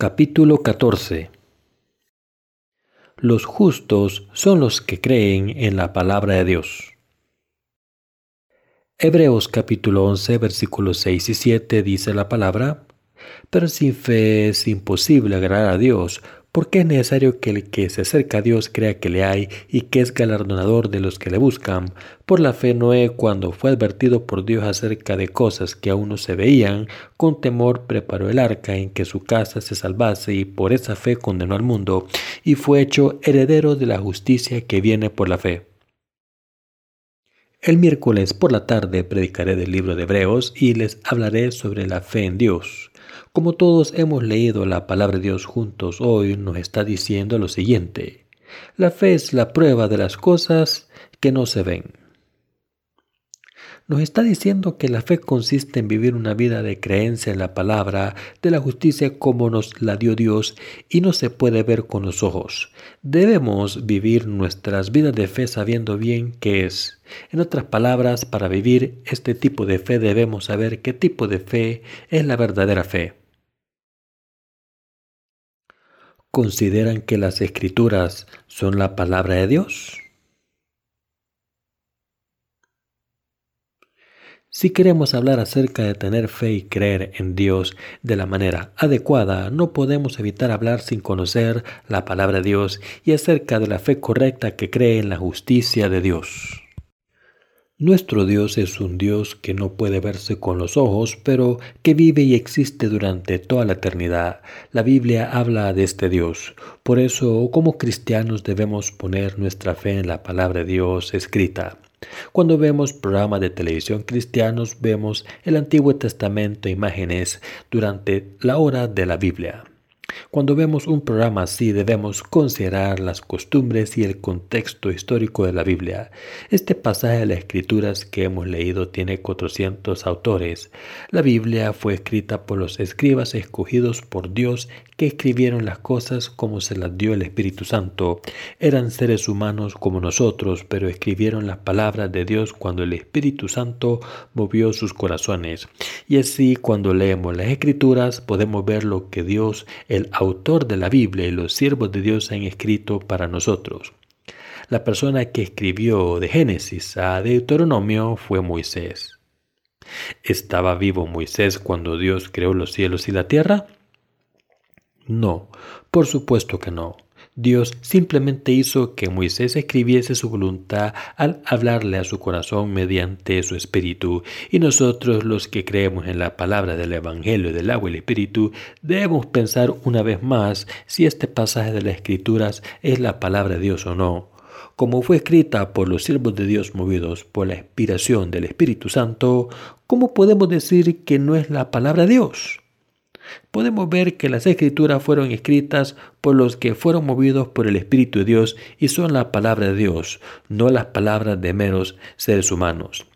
Capítulo 14 Los justos son los que creen en la palabra de Dios. Hebreos capítulo 11 versículos 6 y 7 dice la palabra, Pero sin fe es imposible agradar a Dios, porque es necesario que el que se acerca a Dios crea que le hay y que es galardonador de los que le buscan. Por la fe Noé, cuando fue advertido por Dios acerca de cosas que aún no se veían, con temor preparó el arca en que su casa se salvase y por esa fe condenó al mundo y fue hecho heredero de la justicia que viene por la fe. El miércoles por la tarde predicaré del libro de Hebreos y les hablaré sobre la fe en Dios. Como todos hemos leído la palabra de Dios juntos hoy, nos está diciendo lo siguiente. La fe es la prueba de las cosas que no se ven. Nos está diciendo que la fe consiste en vivir una vida de creencia en la palabra de la justicia como nos la dio Dios y no se puede ver con los ojos. Debemos vivir nuestras vidas de fe sabiendo bien qué es. En otras palabras, para vivir este tipo de fe debemos saber qué tipo de fe es la verdadera fe. ¿Consideran que las escrituras son la palabra de Dios? Si queremos hablar acerca de tener fe y creer en Dios de la manera adecuada, no podemos evitar hablar sin conocer la palabra de Dios y acerca de la fe correcta que cree en la justicia de Dios. Nuestro Dios es un Dios que no puede verse con los ojos, pero que vive y existe durante toda la eternidad. La Biblia habla de este Dios. Por eso, como cristianos debemos poner nuestra fe en la palabra de Dios escrita. Cuando vemos programas de televisión cristianos, vemos el Antiguo Testamento imágenes durante la hora de la Biblia. Cuando vemos un programa así debemos considerar las costumbres y el contexto histórico de la Biblia. Este pasaje de las escrituras que hemos leído tiene 400 autores. La Biblia fue escrita por los escribas escogidos por Dios que escribieron las cosas como se las dio el Espíritu Santo. Eran seres humanos como nosotros, pero escribieron las palabras de Dios cuando el Espíritu Santo movió sus corazones. Y así cuando leemos las escrituras podemos ver lo que Dios, el autor de la Biblia y los siervos de Dios han escrito para nosotros. La persona que escribió de Génesis a Deuteronomio fue Moisés. ¿Estaba vivo Moisés cuando Dios creó los cielos y la tierra? No, por supuesto que no. Dios simplemente hizo que Moisés escribiese su voluntad al hablarle a su corazón mediante su espíritu, y nosotros los que creemos en la palabra del Evangelio del agua y el espíritu debemos pensar una vez más si este pasaje de las escrituras es la palabra de Dios o no. Como fue escrita por los siervos de Dios movidos por la inspiración del Espíritu Santo, ¿cómo podemos decir que no es la palabra de Dios? Podemos ver que las escrituras fueron escritas por los que fueron movidos por el Espíritu de Dios y son la palabra de Dios, no las palabras de meros seres humanos.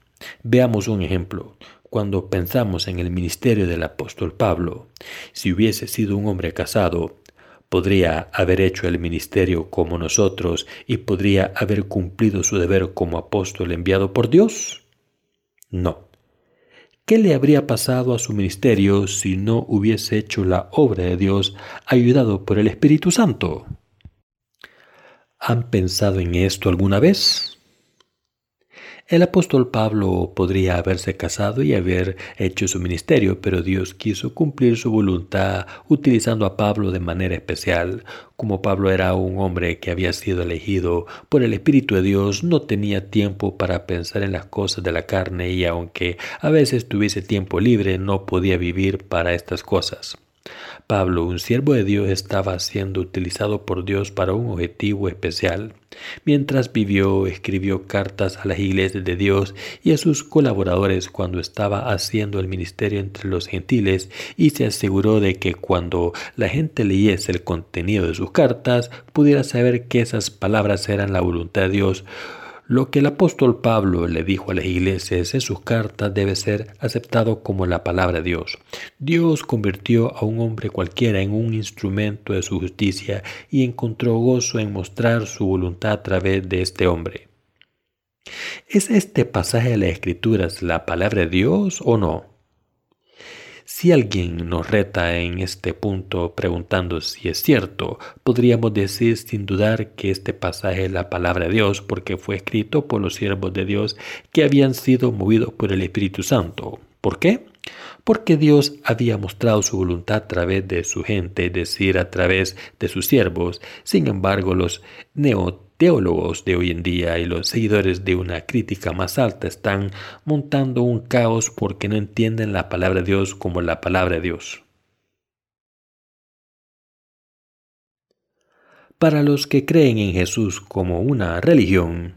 Veamos un ejemplo. Cuando pensamos en el ministerio del apóstol Pablo, si hubiese sido un hombre casado, podría haber hecho el ministerio como nosotros y podría haber cumplido su deber como apóstol enviado por Dios? No. ¿Qué le habría pasado a su ministerio si no hubiese hecho la obra de Dios ayudado por el Espíritu Santo? ¿Han pensado en esto alguna vez? El apóstol Pablo podría haberse casado y haber hecho su ministerio, pero Dios quiso cumplir su voluntad utilizando a Pablo de manera especial. Como Pablo era un hombre que había sido elegido por el Espíritu de Dios, no tenía tiempo para pensar en las cosas de la carne y aunque a veces tuviese tiempo libre, no podía vivir para estas cosas. Pablo, un siervo de Dios, estaba siendo utilizado por Dios para un objetivo especial. Mientras vivió, escribió cartas a las iglesias de Dios y a sus colaboradores cuando estaba haciendo el ministerio entre los gentiles y se aseguró de que cuando la gente leyese el contenido de sus cartas pudiera saber que esas palabras eran la voluntad de Dios lo que el apóstol Pablo le dijo a las iglesias en sus cartas debe ser aceptado como la palabra de Dios. Dios convirtió a un hombre cualquiera en un instrumento de su justicia y encontró gozo en mostrar su voluntad a través de este hombre. ¿Es este pasaje de las Escrituras la palabra de Dios o no? Si alguien nos reta en este punto preguntando si es cierto, podríamos decir sin dudar que este pasaje es la palabra de Dios porque fue escrito por los siervos de Dios que habían sido movidos por el Espíritu Santo. ¿Por qué? Porque Dios había mostrado su voluntad a través de su gente, es decir, a través de sus siervos. Sin embargo, los neoteólogos de hoy en día y los seguidores de una crítica más alta están montando un caos porque no entienden la palabra de Dios como la palabra de Dios. Para los que creen en Jesús como una religión,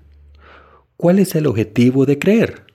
¿cuál es el objetivo de creer?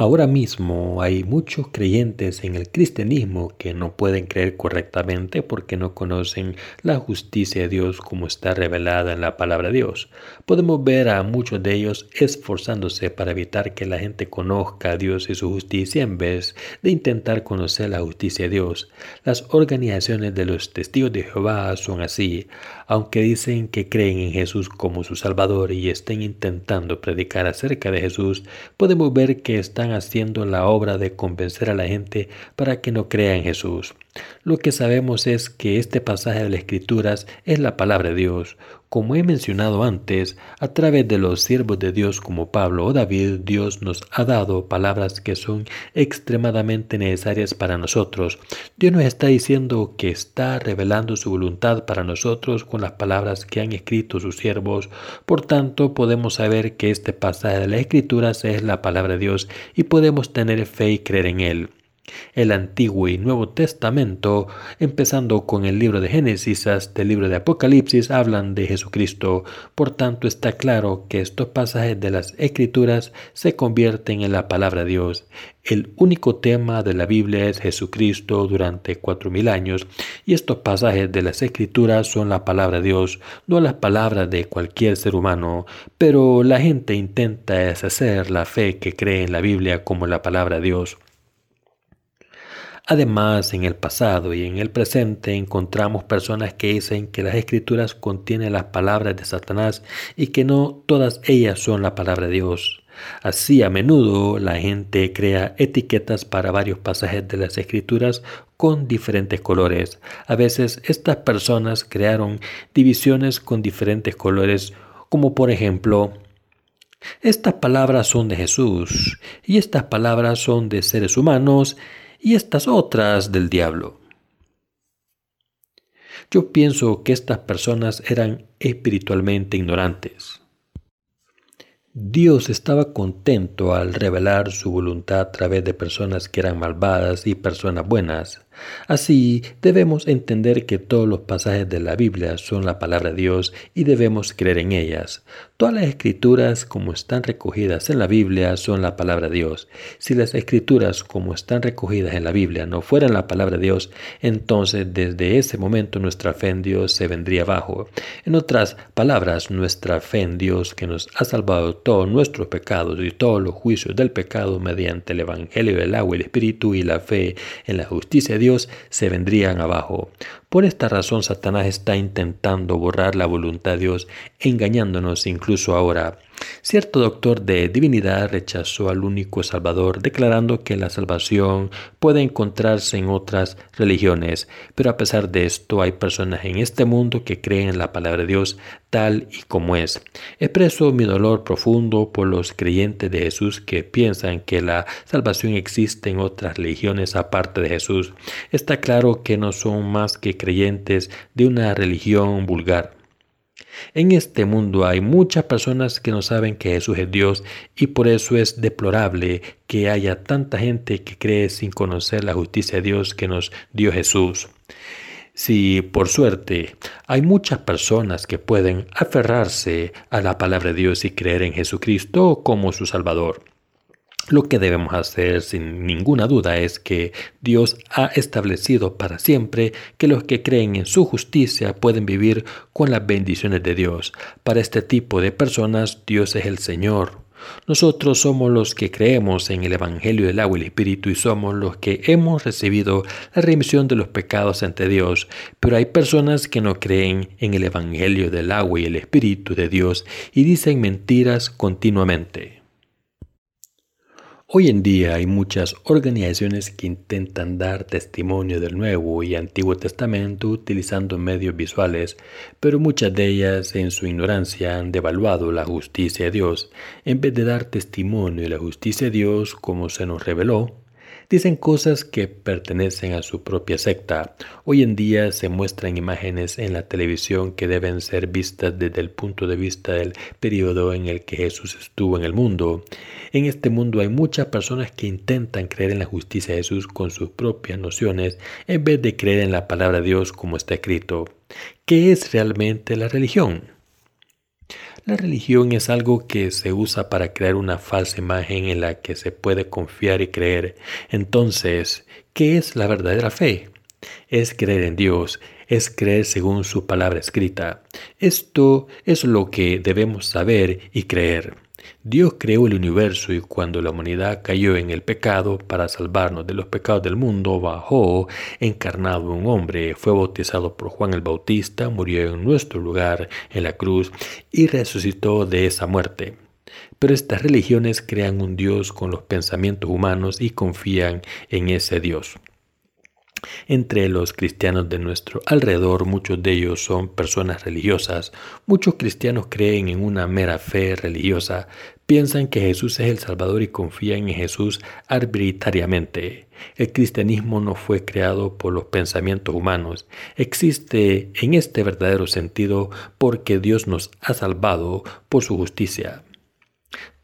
Ahora mismo hay muchos creyentes en el cristianismo que no pueden creer correctamente porque no conocen la justicia de Dios como está revelada en la palabra de Dios. Podemos ver a muchos de ellos esforzándose para evitar que la gente conozca a Dios y su justicia en vez de intentar conocer la justicia de Dios. Las organizaciones de los testigos de Jehová son así, aunque dicen que creen en Jesús como su Salvador y estén intentando predicar acerca de Jesús, podemos ver que están haciendo la obra de convencer a la gente para que no crea en Jesús. Lo que sabemos es que este pasaje de las Escrituras es la palabra de Dios. Como he mencionado antes, a través de los siervos de Dios como Pablo o David, Dios nos ha dado palabras que son extremadamente necesarias para nosotros. Dios nos está diciendo que está revelando su voluntad para nosotros con las palabras que han escrito sus siervos. Por tanto, podemos saber que este pasaje de las Escrituras es la palabra de Dios y podemos tener fe y creer en él. El Antiguo y Nuevo Testamento, empezando con el libro de Génesis hasta el libro de Apocalipsis, hablan de Jesucristo. Por tanto, está claro que estos pasajes de las Escrituras se convierten en la palabra de Dios. El único tema de la Biblia es Jesucristo durante cuatro mil años, y estos pasajes de las Escrituras son la palabra de Dios, no las palabras de cualquier ser humano. Pero la gente intenta deshacer la fe que cree en la Biblia como la palabra de Dios. Además, en el pasado y en el presente encontramos personas que dicen que las escrituras contienen las palabras de Satanás y que no todas ellas son la palabra de Dios. Así a menudo la gente crea etiquetas para varios pasajes de las escrituras con diferentes colores. A veces estas personas crearon divisiones con diferentes colores como por ejemplo estas palabras son de Jesús y estas palabras son de seres humanos y estas otras del diablo. Yo pienso que estas personas eran espiritualmente ignorantes. Dios estaba contento al revelar su voluntad a través de personas que eran malvadas y personas buenas. Así debemos entender que todos los pasajes de la Biblia son la palabra de Dios y debemos creer en ellas. Todas las escrituras como están recogidas en la Biblia son la palabra de Dios. Si las escrituras como están recogidas en la Biblia no fueran la palabra de Dios, entonces desde ese momento nuestra fe en Dios se vendría abajo. En otras palabras, nuestra fe en Dios que nos ha salvado todos nuestros pecados y todos los juicios del pecado mediante el Evangelio del agua el Espíritu y la fe en la justicia de Dios, se vendrían abajo. Por esta razón Satanás está intentando borrar la voluntad de Dios, engañándonos incluso ahora. Cierto doctor de divinidad rechazó al único Salvador, declarando que la salvación puede encontrarse en otras religiones, pero a pesar de esto hay personas en este mundo que creen en la palabra de Dios tal y como es. Expreso mi dolor profundo por los creyentes de Jesús que piensan que la salvación existe en otras religiones aparte de Jesús. Está claro que no son más que creyentes de una religión vulgar. En este mundo hay muchas personas que no saben que Jesús es Dios y por eso es deplorable que haya tanta gente que cree sin conocer la justicia de Dios que nos dio Jesús. Si por suerte hay muchas personas que pueden aferrarse a la palabra de Dios y creer en Jesucristo como su Salvador, lo que debemos hacer sin ninguna duda es que Dios ha establecido para siempre que los que creen en su justicia pueden vivir con las bendiciones de Dios. Para este tipo de personas Dios es el Señor. Nosotros somos los que creemos en el Evangelio del agua y el Espíritu y somos los que hemos recibido la remisión de los pecados ante Dios. Pero hay personas que no creen en el Evangelio del agua y el Espíritu de Dios y dicen mentiras continuamente. Hoy en día hay muchas organizaciones que intentan dar testimonio del Nuevo y Antiguo Testamento utilizando medios visuales, pero muchas de ellas en su ignorancia han devaluado la justicia de Dios. En vez de dar testimonio de la justicia de Dios como se nos reveló, Dicen cosas que pertenecen a su propia secta. Hoy en día se muestran imágenes en la televisión que deben ser vistas desde el punto de vista del periodo en el que Jesús estuvo en el mundo. En este mundo hay muchas personas que intentan creer en la justicia de Jesús con sus propias nociones en vez de creer en la palabra de Dios como está escrito. ¿Qué es realmente la religión? La religión es algo que se usa para crear una falsa imagen en la que se puede confiar y creer. Entonces, ¿qué es la verdadera fe? Es creer en Dios, es creer según su palabra escrita. Esto es lo que debemos saber y creer. Dios creó el universo y cuando la humanidad cayó en el pecado para salvarnos de los pecados del mundo, bajó encarnado un hombre, fue bautizado por Juan el Bautista, murió en nuestro lugar en la cruz y resucitó de esa muerte. Pero estas religiones crean un Dios con los pensamientos humanos y confían en ese Dios. Entre los cristianos de nuestro alrededor, muchos de ellos son personas religiosas. Muchos cristianos creen en una mera fe religiosa, piensan que Jesús es el Salvador y confían en Jesús arbitrariamente. El cristianismo no fue creado por los pensamientos humanos. Existe en este verdadero sentido porque Dios nos ha salvado por su justicia.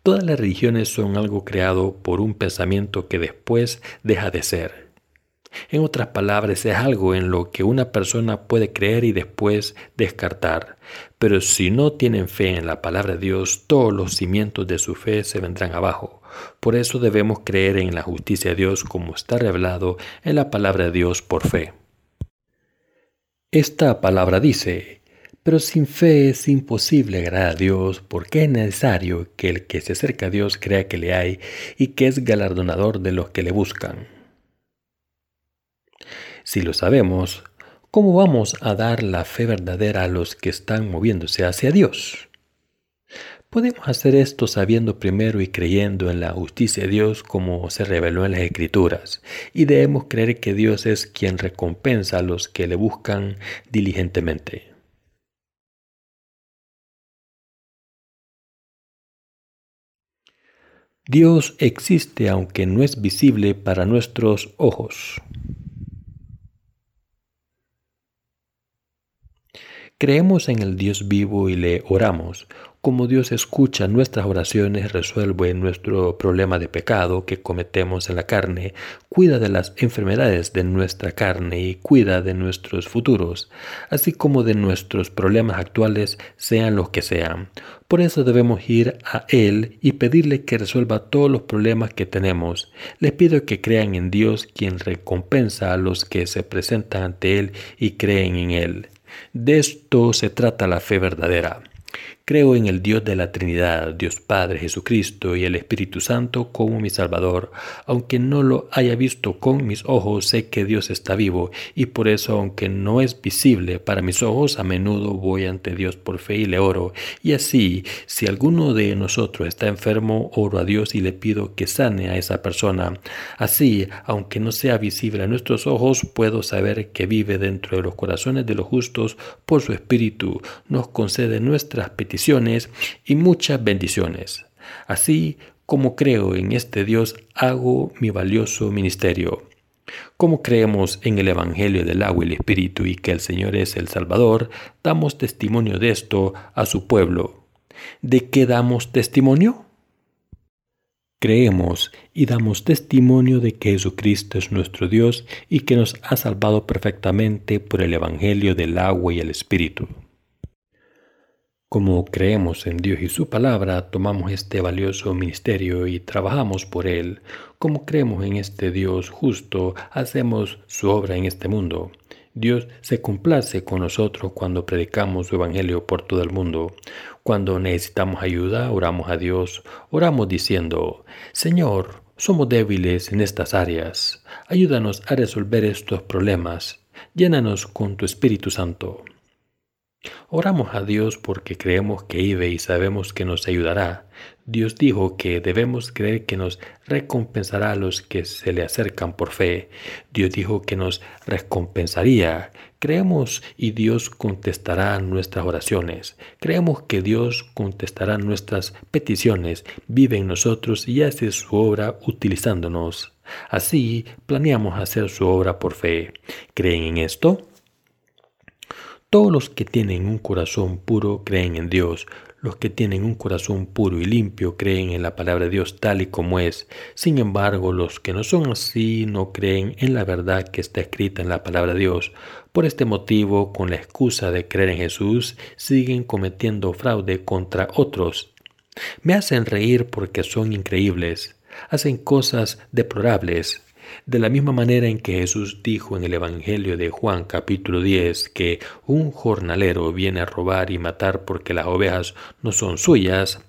Todas las religiones son algo creado por un pensamiento que después deja de ser. En otras palabras, es algo en lo que una persona puede creer y después descartar. Pero si no tienen fe en la palabra de Dios, todos los cimientos de su fe se vendrán abajo. Por eso debemos creer en la justicia de Dios como está revelado en la palabra de Dios por fe. Esta palabra dice, pero sin fe es imposible agradar a Dios porque es necesario que el que se acerca a Dios crea que le hay y que es galardonador de los que le buscan. Si lo sabemos, ¿cómo vamos a dar la fe verdadera a los que están moviéndose hacia Dios? Podemos hacer esto sabiendo primero y creyendo en la justicia de Dios como se reveló en las Escrituras, y debemos creer que Dios es quien recompensa a los que le buscan diligentemente. Dios existe aunque no es visible para nuestros ojos. Creemos en el Dios vivo y le oramos. Como Dios escucha nuestras oraciones, resuelve nuestro problema de pecado que cometemos en la carne, cuida de las enfermedades de nuestra carne y cuida de nuestros futuros, así como de nuestros problemas actuales, sean los que sean. Por eso debemos ir a Él y pedirle que resuelva todos los problemas que tenemos. Les pido que crean en Dios quien recompensa a los que se presentan ante Él y creen en Él. De esto se trata la fe verdadera. Creo en el Dios de la Trinidad, Dios Padre Jesucristo y el Espíritu Santo como mi Salvador. Aunque no lo haya visto con mis ojos, sé que Dios está vivo y por eso, aunque no es visible para mis ojos, a menudo voy ante Dios por fe y le oro. Y así, si alguno de nosotros está enfermo, oro a Dios y le pido que sane a esa persona. Así, aunque no sea visible a nuestros ojos, puedo saber que vive dentro de los corazones de los justos por su Espíritu. Nos concede nuestras y muchas bendiciones. Así como creo en este Dios, hago mi valioso ministerio. Como creemos en el Evangelio del agua y el Espíritu y que el Señor es el Salvador, damos testimonio de esto a su pueblo. ¿De qué damos testimonio? Creemos y damos testimonio de que Jesucristo es nuestro Dios y que nos ha salvado perfectamente por el Evangelio del agua y el Espíritu. Como creemos en Dios y su palabra, tomamos este valioso ministerio y trabajamos por él. Como creemos en este Dios justo, hacemos su obra en este mundo. Dios se complace con nosotros cuando predicamos su evangelio por todo el mundo. Cuando necesitamos ayuda, oramos a Dios. Oramos diciendo, Señor, somos débiles en estas áreas. Ayúdanos a resolver estos problemas. Llénanos con tu Espíritu Santo. Oramos a Dios porque creemos que vive y sabemos que nos ayudará. Dios dijo que debemos creer que nos recompensará a los que se le acercan por fe. Dios dijo que nos recompensaría. Creemos y Dios contestará nuestras oraciones. Creemos que Dios contestará nuestras peticiones, vive en nosotros y hace su obra utilizándonos. Así planeamos hacer su obra por fe. ¿Creen en esto? Todos los que tienen un corazón puro creen en Dios. Los que tienen un corazón puro y limpio creen en la palabra de Dios tal y como es. Sin embargo, los que no son así no creen en la verdad que está escrita en la palabra de Dios. Por este motivo, con la excusa de creer en Jesús, siguen cometiendo fraude contra otros. Me hacen reír porque son increíbles. Hacen cosas deplorables de la misma manera en que Jesús dijo en el Evangelio de Juan capítulo 10 que un jornalero viene a robar y matar porque las ovejas no son suyas,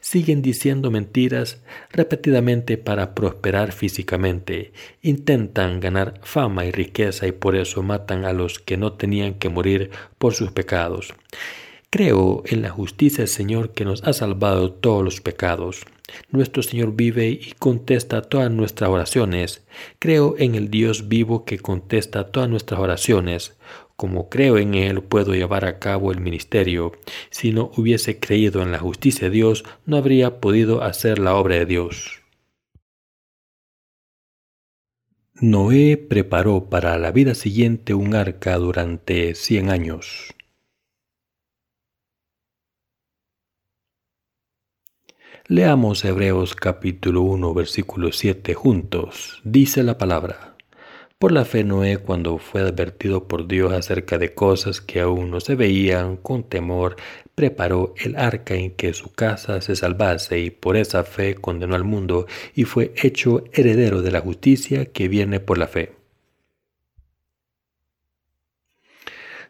siguen diciendo mentiras repetidamente para prosperar físicamente, intentan ganar fama y riqueza y por eso matan a los que no tenían que morir por sus pecados. Creo en la justicia del Señor que nos ha salvado todos los pecados. Nuestro Señor vive y contesta todas nuestras oraciones. Creo en el Dios vivo que contesta todas nuestras oraciones. Como creo en Él, puedo llevar a cabo el ministerio. Si no hubiese creído en la justicia de Dios, no habría podido hacer la obra de Dios. Noé preparó para la vida siguiente un arca durante cien años. Leamos Hebreos capítulo 1 versículo 7 juntos. Dice la palabra. Por la fe Noé, cuando fue advertido por Dios acerca de cosas que aún no se veían, con temor, preparó el arca en que su casa se salvase y por esa fe condenó al mundo y fue hecho heredero de la justicia que viene por la fe.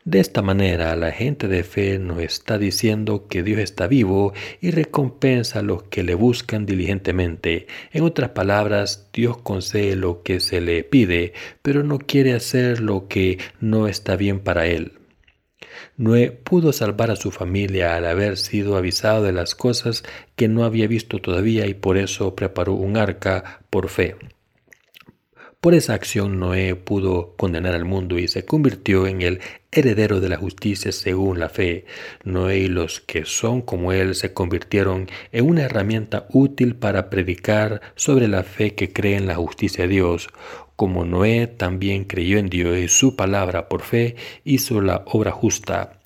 De esta manera, la gente de fe nos está diciendo que Dios está vivo y recompensa a los que le buscan diligentemente. En otras palabras, Dios concede lo que se le pide, pero no quiere hacer lo que no está bien para él. Noé pudo salvar a su familia al haber sido avisado de las cosas que no había visto todavía y por eso preparó un arca por fe. Por esa acción Noé pudo condenar al mundo y se convirtió en el heredero de la justicia según la fe. Noé y los que son como él se convirtieron en una herramienta útil para predicar sobre la fe que cree en la justicia de Dios. Como Noé también creyó en Dios y su palabra por fe hizo la obra justa.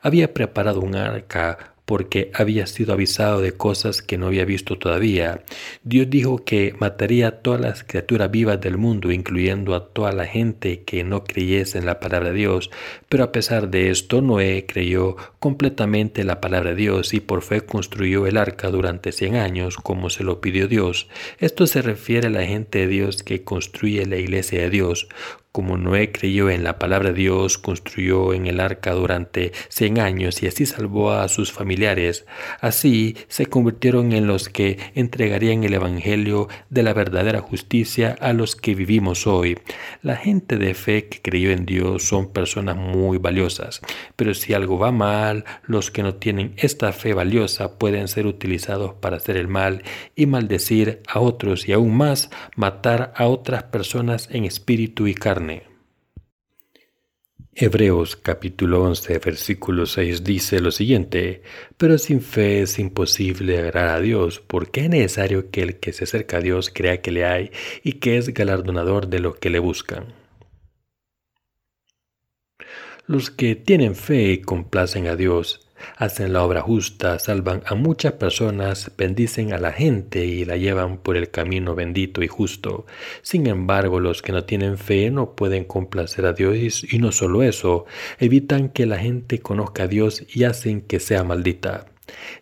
Había preparado un arca porque había sido avisado de cosas que no había visto todavía. Dios dijo que mataría a todas las criaturas vivas del mundo, incluyendo a toda la gente que no creyese en la palabra de Dios. Pero a pesar de esto, Noé creyó completamente la palabra de Dios y por fe construyó el arca durante cien años, como se lo pidió Dios. Esto se refiere a la gente de Dios que construye la iglesia de Dios. Como Noé creyó en la palabra de Dios, construyó en el arca durante cien años y así salvó a sus familiares. Así se convirtieron en los que entregarían el Evangelio de la verdadera justicia a los que vivimos hoy. La gente de fe que creyó en Dios son personas muy valiosas, pero si algo va mal, los que no tienen esta fe valiosa pueden ser utilizados para hacer el mal y maldecir a otros y aún más matar a otras personas en espíritu y carne. Hebreos capítulo 11 versículo 6 dice lo siguiente, pero sin fe es imposible agradar a Dios, porque es necesario que el que se acerca a Dios crea que le hay y que es galardonador de los que le buscan. Los que tienen fe y complacen a Dios hacen la obra justa, salvan a muchas personas, bendicen a la gente y la llevan por el camino bendito y justo. Sin embargo, los que no tienen fe no pueden complacer a Dios y no solo eso, evitan que la gente conozca a Dios y hacen que sea maldita.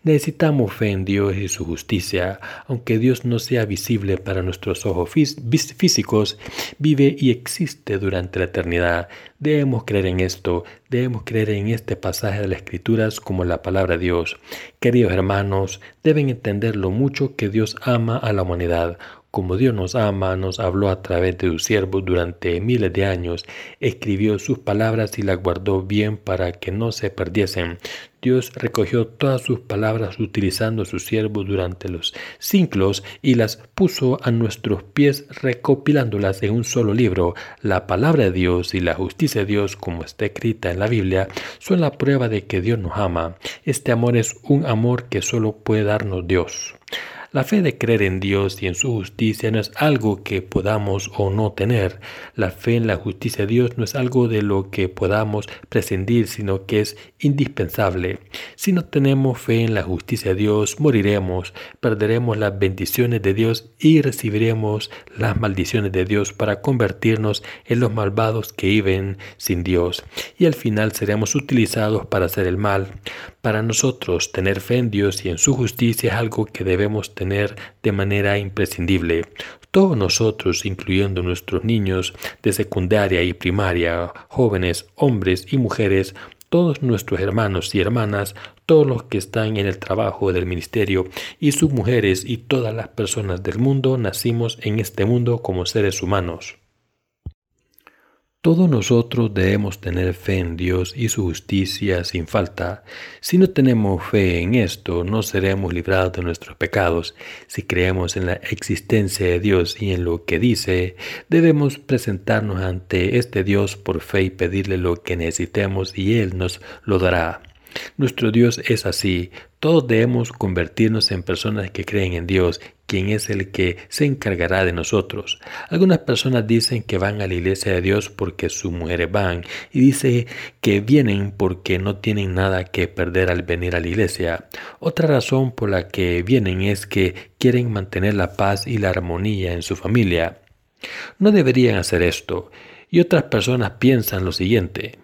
Necesitamos fe en Dios y su justicia, aunque Dios no sea visible para nuestros ojos físicos, vive y existe durante la eternidad. Debemos creer en esto, debemos creer en este pasaje de las Escrituras como la palabra de Dios. Queridos hermanos, deben entender lo mucho que Dios ama a la humanidad, como Dios nos ama, nos habló a través de sus siervos durante miles de años, escribió sus palabras y las guardó bien para que no se perdiesen. Dios recogió todas sus palabras utilizando sus siervos durante los siglos y las puso a nuestros pies recopilándolas en un solo libro. La palabra de Dios y la justicia de Dios, como está escrita en la Biblia, son la prueba de que Dios nos ama. Este amor es un amor que solo puede darnos Dios. La fe de creer en Dios y en su justicia no es algo que podamos o no tener. La fe en la justicia de Dios no es algo de lo que podamos prescindir, sino que es indispensable. Si no tenemos fe en la justicia de Dios, moriremos, perderemos las bendiciones de Dios y recibiremos las maldiciones de Dios para convertirnos en los malvados que viven sin Dios. Y al final seremos utilizados para hacer el mal. Para nosotros, tener fe en Dios y en su justicia es algo que debemos tener de manera imprescindible. Todos nosotros, incluyendo nuestros niños de secundaria y primaria, jóvenes, hombres y mujeres, todos nuestros hermanos y hermanas, todos los que están en el trabajo del ministerio y sus mujeres y todas las personas del mundo nacimos en este mundo como seres humanos. Todos nosotros debemos tener fe en Dios y su justicia sin falta. Si no tenemos fe en esto, no seremos librados de nuestros pecados. Si creemos en la existencia de Dios y en lo que dice, debemos presentarnos ante este Dios por fe y pedirle lo que necesitemos y Él nos lo dará. Nuestro Dios es así. Todos debemos convertirnos en personas que creen en Dios, quien es el que se encargará de nosotros. Algunas personas dicen que van a la iglesia de Dios porque sus mujeres van y dice que vienen porque no tienen nada que perder al venir a la iglesia. Otra razón por la que vienen es que quieren mantener la paz y la armonía en su familia. No deberían hacer esto. Y otras personas piensan lo siguiente.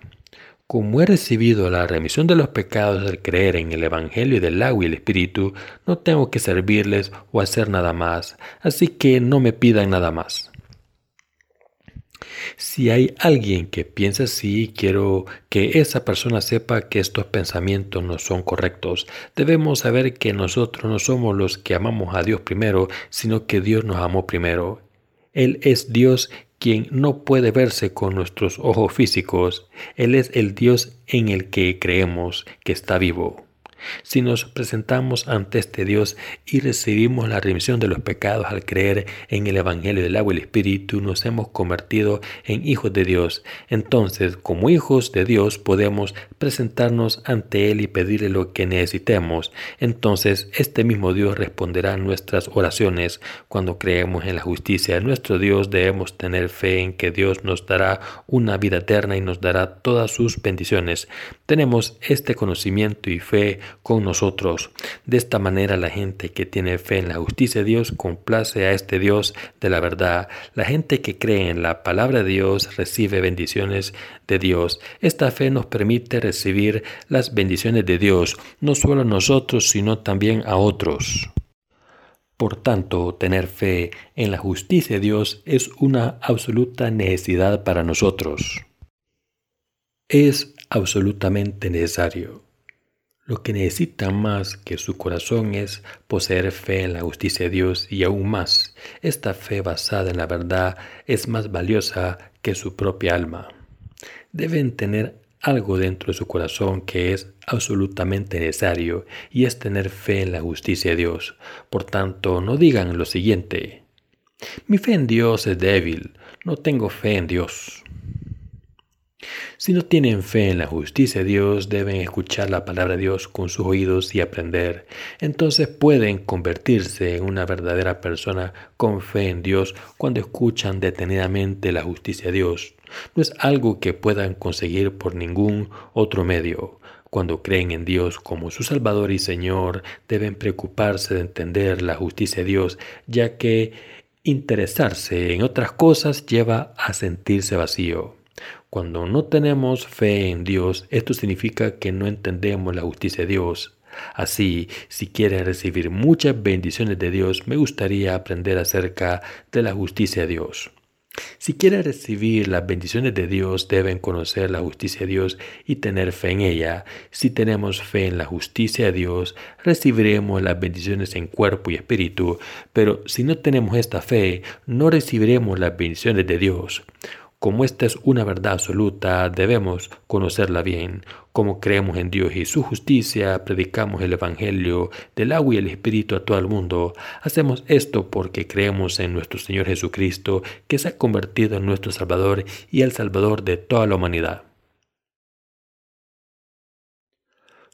Como he recibido la remisión de los pecados al creer en el Evangelio del agua y el Espíritu, no tengo que servirles o hacer nada más, así que no me pidan nada más. Si hay alguien que piensa así, quiero que esa persona sepa que estos pensamientos no son correctos. Debemos saber que nosotros no somos los que amamos a Dios primero, sino que Dios nos amó primero. Él es Dios quien no puede verse con nuestros ojos físicos. Él es el Dios en el que creemos que está vivo. Si nos presentamos ante este Dios y recibimos la remisión de los pecados al creer en el Evangelio del agua y el Espíritu, nos hemos convertido en hijos de Dios. Entonces, como hijos de Dios, podemos presentarnos ante Él y pedirle lo que necesitemos. Entonces, este mismo Dios responderá a nuestras oraciones. Cuando creemos en la justicia de nuestro Dios, debemos tener fe en que Dios nos dará una vida eterna y nos dará todas sus bendiciones. Tenemos este conocimiento y fe con nosotros. De esta manera la gente que tiene fe en la justicia de Dios complace a este Dios de la verdad. La gente que cree en la palabra de Dios recibe bendiciones de Dios. Esta fe nos permite recibir las bendiciones de Dios, no solo a nosotros, sino también a otros. Por tanto, tener fe en la justicia de Dios es una absoluta necesidad para nosotros. Es absolutamente necesario. Lo que necesita más que su corazón es poseer fe en la justicia de Dios y aún más, esta fe basada en la verdad es más valiosa que su propia alma. Deben tener algo dentro de su corazón que es absolutamente necesario y es tener fe en la justicia de Dios. Por tanto, no digan lo siguiente. Mi fe en Dios es débil, no tengo fe en Dios. Si no tienen fe en la justicia de Dios, deben escuchar la palabra de Dios con sus oídos y aprender. Entonces pueden convertirse en una verdadera persona con fe en Dios cuando escuchan detenidamente la justicia de Dios. No es algo que puedan conseguir por ningún otro medio. Cuando creen en Dios como su Salvador y Señor, deben preocuparse de entender la justicia de Dios, ya que interesarse en otras cosas lleva a sentirse vacío. Cuando no tenemos fe en Dios, esto significa que no entendemos la justicia de Dios. Así, si quieres recibir muchas bendiciones de Dios, me gustaría aprender acerca de la justicia de Dios. Si quieren recibir las bendiciones de Dios, deben conocer la justicia de Dios y tener fe en ella. Si tenemos fe en la justicia de Dios, recibiremos las bendiciones en cuerpo y espíritu, pero si no tenemos esta fe, no recibiremos las bendiciones de Dios. Como esta es una verdad absoluta, debemos conocerla bien. Como creemos en Dios y su justicia, predicamos el Evangelio del agua y el Espíritu a todo el mundo. Hacemos esto porque creemos en nuestro Señor Jesucristo, que se ha convertido en nuestro Salvador y el Salvador de toda la humanidad.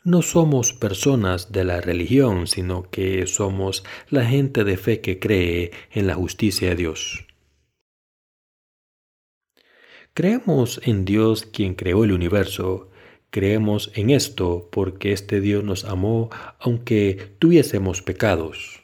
No somos personas de la religión, sino que somos la gente de fe que cree en la justicia de Dios. Creemos en Dios quien creó el universo. Creemos en esto porque este Dios nos amó aunque tuviésemos pecados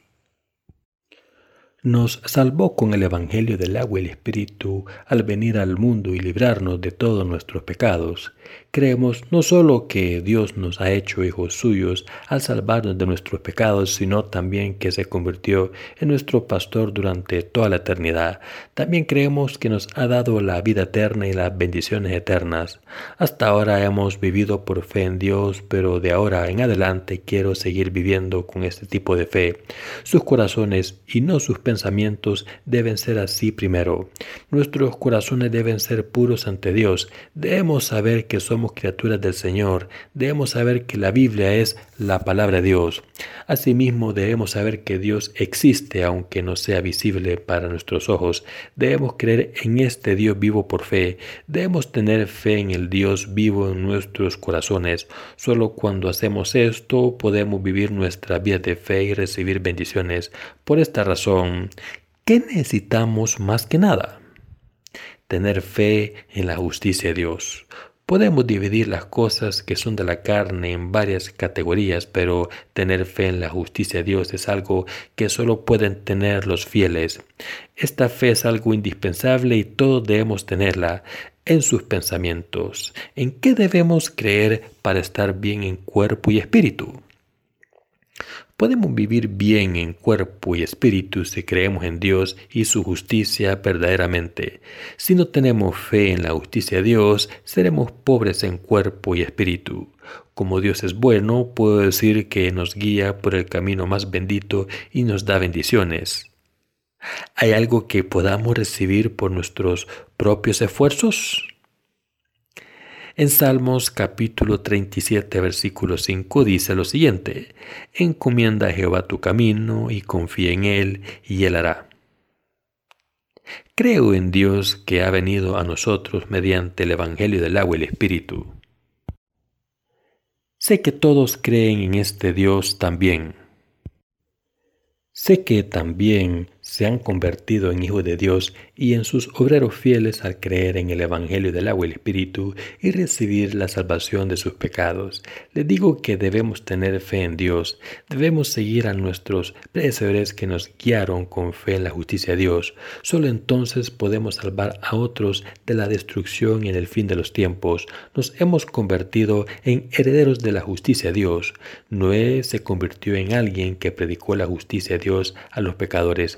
nos salvó con el Evangelio del agua y el Espíritu al venir al mundo y librarnos de todos nuestros pecados. Creemos no solo que Dios nos ha hecho hijos suyos al salvarnos de nuestros pecados, sino también que se convirtió en nuestro pastor durante toda la eternidad. También creemos que nos ha dado la vida eterna y las bendiciones eternas. Hasta ahora hemos vivido por fe en Dios, pero de ahora en adelante quiero seguir viviendo con este tipo de fe. Sus corazones y no sus pensamientos deben ser así primero. Nuestros corazones deben ser puros ante Dios. Debemos saber que somos criaturas del Señor. Debemos saber que la Biblia es la palabra de Dios. Asimismo, debemos saber que Dios existe aunque no sea visible para nuestros ojos. Debemos creer en este Dios vivo por fe. Debemos tener fe en el Dios vivo en nuestros corazones. Solo cuando hacemos esto podemos vivir nuestra vida de fe y recibir bendiciones. Por esta razón, ¿qué necesitamos más que nada? Tener fe en la justicia de Dios. Podemos dividir las cosas que son de la carne en varias categorías, pero tener fe en la justicia de Dios es algo que solo pueden tener los fieles. Esta fe es algo indispensable y todos debemos tenerla en sus pensamientos. ¿En qué debemos creer para estar bien en cuerpo y espíritu? Podemos vivir bien en cuerpo y espíritu si creemos en Dios y su justicia verdaderamente. Si no tenemos fe en la justicia de Dios, seremos pobres en cuerpo y espíritu. Como Dios es bueno, puedo decir que nos guía por el camino más bendito y nos da bendiciones. ¿Hay algo que podamos recibir por nuestros propios esfuerzos? En Salmos capítulo 37 versículo 5 dice lo siguiente, Encomienda a Jehová tu camino y confía en Él y Él hará. Creo en Dios que ha venido a nosotros mediante el Evangelio del agua y el Espíritu. Sé que todos creen en este Dios también. Sé que también se han convertido en hijos de Dios y en sus obreros fieles al creer en el Evangelio del agua y el Espíritu y recibir la salvación de sus pecados. Les digo que debemos tener fe en Dios, debemos seguir a nuestros predecesores que nos guiaron con fe en la justicia de Dios. Solo entonces podemos salvar a otros de la destrucción en el fin de los tiempos. Nos hemos convertido en herederos de la justicia de Dios. Noé se convirtió en alguien que predicó la justicia de Dios a los pecadores.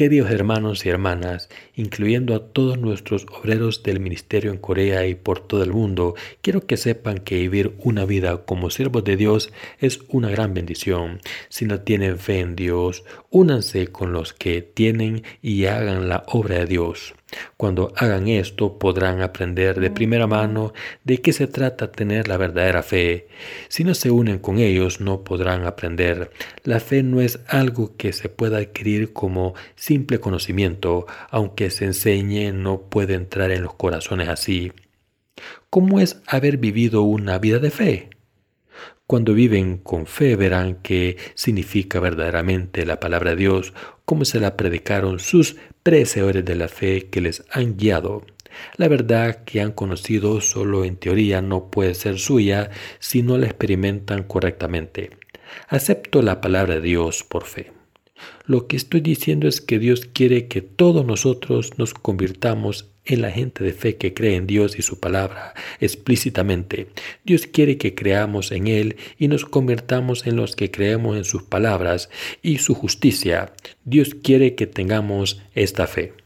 Queridos hermanos y hermanas, incluyendo a todos nuestros obreros del ministerio en Corea y por todo el mundo, quiero que sepan que vivir una vida como siervos de Dios es una gran bendición. Si no tienen fe en Dios, únanse con los que tienen y hagan la obra de Dios. Cuando hagan esto podrán aprender de primera mano de qué se trata tener la verdadera fe. Si no se unen con ellos no podrán aprender. La fe no es algo que se pueda adquirir como simple conocimiento, aunque se enseñe no puede entrar en los corazones así. ¿Cómo es haber vivido una vida de fe? Cuando viven con fe verán qué significa verdaderamente la palabra de Dios, cómo se la predicaron sus predecesores de la fe que les han guiado. La verdad que han conocido solo en teoría no puede ser suya si no la experimentan correctamente. Acepto la palabra de Dios por fe. Lo que estoy diciendo es que Dios quiere que todos nosotros nos convirtamos en la gente de fe que cree en Dios y su palabra explícitamente. Dios quiere que creamos en Él y nos convirtamos en los que creemos en sus palabras y su justicia. Dios quiere que tengamos esta fe.